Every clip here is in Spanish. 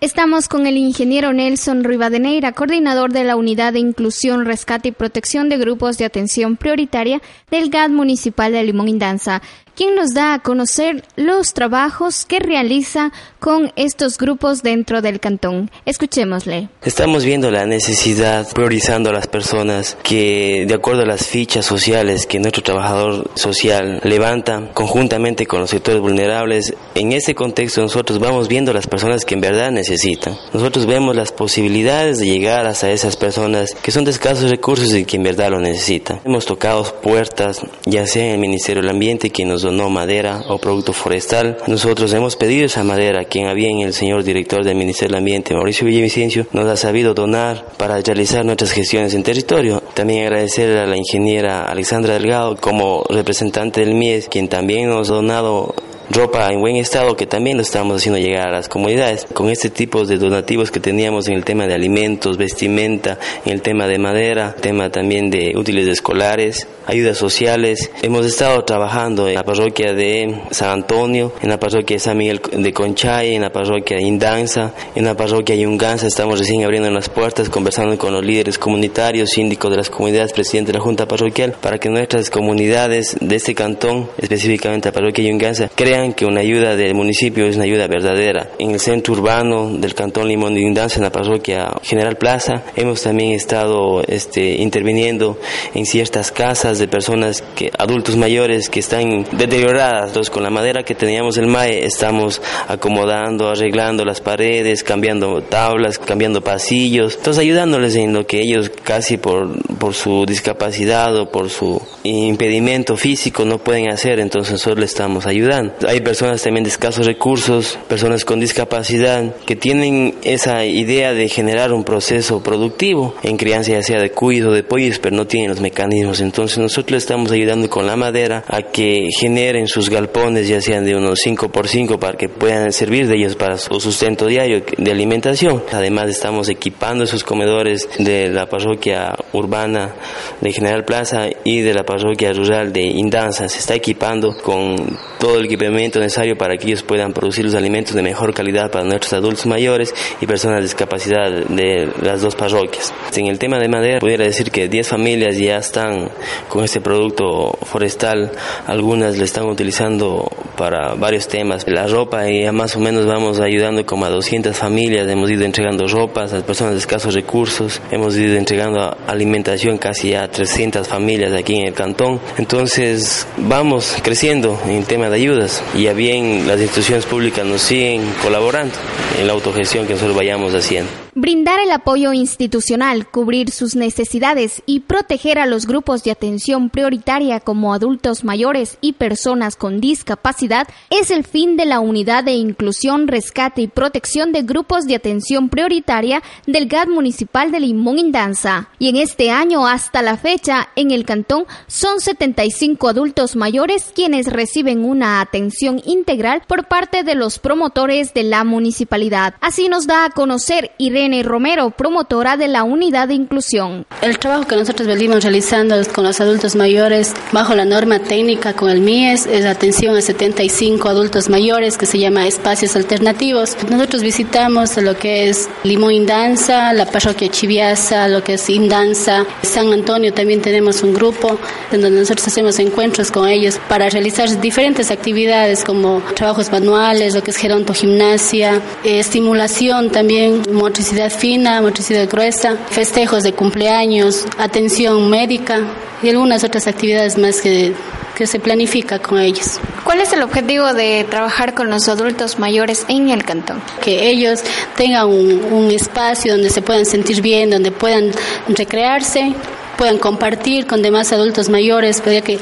Estamos con el ingeniero Nelson Rivadeneira, coordinador de la Unidad de Inclusión, Rescate y Protección de Grupos de Atención Prioritaria del GAD Municipal de Limón Indanza, quien nos da a conocer los trabajos que realiza con estos grupos dentro del cantón. Escuchémosle. Estamos viendo la necesidad, priorizando a las personas que, de acuerdo a las fichas sociales que nuestro trabajador social levanta conjuntamente con los sectores vulnerables, en ese contexto nosotros vamos viendo las personas que en verdad necesitan. Nosotros vemos las posibilidades de llegar hasta esas personas que son de escasos recursos y que en verdad lo necesitan. Hemos tocado puertas, ya sea en el Ministerio del Ambiente, que nos donó madera o producto forestal. Nosotros hemos pedido esa madera, quien había en el señor director del Ministerio del Ambiente, Mauricio Villavicencio, nos ha sabido donar para realizar nuestras gestiones en territorio. También agradecer a la ingeniera Alexandra Delgado como representante del MIES, quien también nos ha donado ropa en buen estado que también lo estamos haciendo llegar a las comunidades. Con este tipo de donativos que teníamos en el tema de alimentos, vestimenta, en el tema de madera, tema también de útiles escolares, ayudas sociales. Hemos estado trabajando en la parroquia de San Antonio, en la parroquia de San Miguel de Conchay, en la parroquia de Indanza, en la parroquia de Yunganza. Estamos recién abriendo las puertas, conversando con los líderes comunitarios, síndicos de las comunidades, presidente de la Junta Parroquial, para que nuestras comunidades de este cantón, específicamente la parroquia de Yunganza, crean que una ayuda del municipio es una ayuda verdadera. En el centro urbano del Cantón Limón de Indancia, en la parroquia General Plaza, hemos también estado este, interviniendo en ciertas casas de personas, que, adultos mayores que están deterioradas. Entonces, con la madera que teníamos el MAE, estamos acomodando, arreglando las paredes, cambiando tablas, cambiando pasillos. Entonces, ayudándoles en lo que ellos casi por, por su discapacidad o por su impedimento físico no pueden hacer. Entonces, nosotros les estamos ayudando hay personas también de escasos recursos, personas con discapacidad, que tienen esa idea de generar un proceso productivo en crianza ya sea de cuido, de pollos, pero no tienen los mecanismos. Entonces nosotros estamos ayudando con la madera a que generen sus galpones, ya sean de unos 5 por 5 para que puedan servir de ellos para su sustento diario de alimentación. Además estamos equipando esos comedores de la parroquia urbana de General Plaza y de la parroquia rural de Indanza. Se está equipando con todo el equipamiento necesario para que ellos puedan producir los alimentos de mejor calidad para nuestros adultos mayores y personas de discapacidad de las dos parroquias. En el tema de madera, pudiera decir que 10 familias ya están con este producto forestal, algunas le están utilizando para varios temas. La ropa, y ya más o menos vamos ayudando como a 200 familias, hemos ido entregando ropas a personas de escasos recursos, hemos ido entregando alimentación casi a 300 familias aquí en el cantón. Entonces vamos creciendo en tema de ayudas y ya bien las instituciones públicas nos siguen colaborando en la autogestión que nosotros vayamos haciendo. Brindar el apoyo institucional, cubrir sus necesidades y proteger a los grupos de atención prioritaria como adultos mayores y personas con discapacidad es el fin de la Unidad de Inclusión, Rescate y Protección de Grupos de Atención Prioritaria del GAD Municipal de Limón Indanza. Y en este año hasta la fecha, en el cantón son 75 adultos mayores quienes reciben una atención integral por parte de los promotores de la municipalidad. Así nos da a conocer Irene Romero, promotora de la unidad de inclusión. El trabajo que nosotros venimos realizando con los adultos mayores bajo la norma técnica con el MIES es atención a 75 adultos mayores que se llama espacios alternativos. Nosotros visitamos lo que es Limón Indanza, la parroquia Chiviasa, lo que es Indanza, San Antonio también tenemos un grupo en donde nosotros hacemos encuentros con ellos para realizar diferentes actividades como trabajos manuales, lo que es geronto gimnasia, eh, estimulación también, motricidad fina, motricidad gruesa, festejos de cumpleaños, atención médica y algunas otras actividades más que, que se planifica con ellos. ¿Cuál es el objetivo de trabajar con los adultos mayores en el cantón? Que ellos tengan un, un espacio donde se puedan sentir bien, donde puedan recrearse puedan compartir con demás adultos mayores, porque que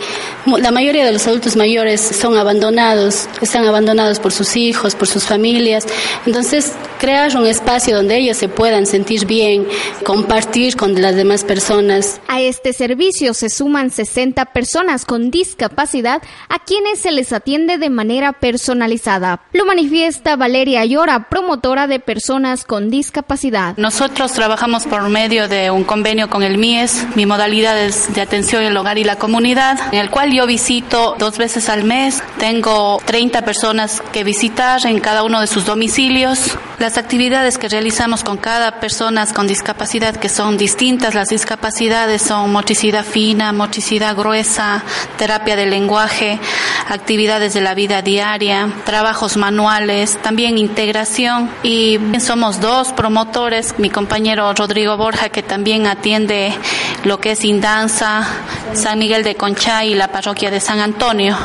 la mayoría de los adultos mayores son abandonados, están abandonados por sus hijos, por sus familias. Entonces, crear un espacio donde ellos se puedan sentir bien, compartir con las demás personas. A este servicio se suman 60 personas con discapacidad a quienes se les atiende de manera personalizada. Lo manifiesta Valeria Ayora, promotora de personas con discapacidad. Nosotros trabajamos por medio de un convenio con el MIES, mi mi modalidad es de atención en el hogar y la comunidad, en el cual yo visito dos veces al mes. Tengo 30 personas que visitar en cada uno de sus domicilios. Las actividades que realizamos con cada persona con discapacidad, que son distintas, las discapacidades son motricidad fina, motricidad gruesa, terapia del lenguaje, actividades de la vida diaria, trabajos manuales, también integración y somos dos promotores, mi compañero Rodrigo Borja que también atiende lo que es Indanza, San Miguel de Concha y la parroquia de San Antonio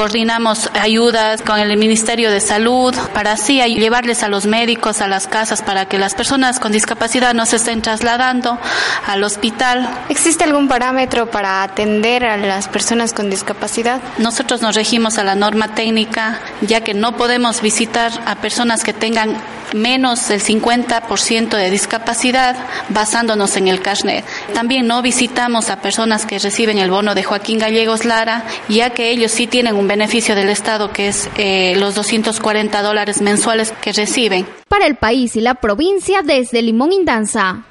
coordinamos ayudas con el Ministerio de Salud para así llevarles a los médicos a las casas para que las personas con discapacidad no se estén trasladando al hospital. ¿Existe algún parámetro para atender a las personas con discapacidad? Nosotros nos regimos a la norma técnica ya que no podemos visitar a personas que tengan menos del 50% de discapacidad basándonos en el carnet. También no visitamos a personas que reciben el bono de Joaquín Gallegos Lara, ya que ellos sí tienen un beneficio del Estado que es eh, los 240 dólares mensuales que reciben. Para el país y la provincia desde Limón Indanza.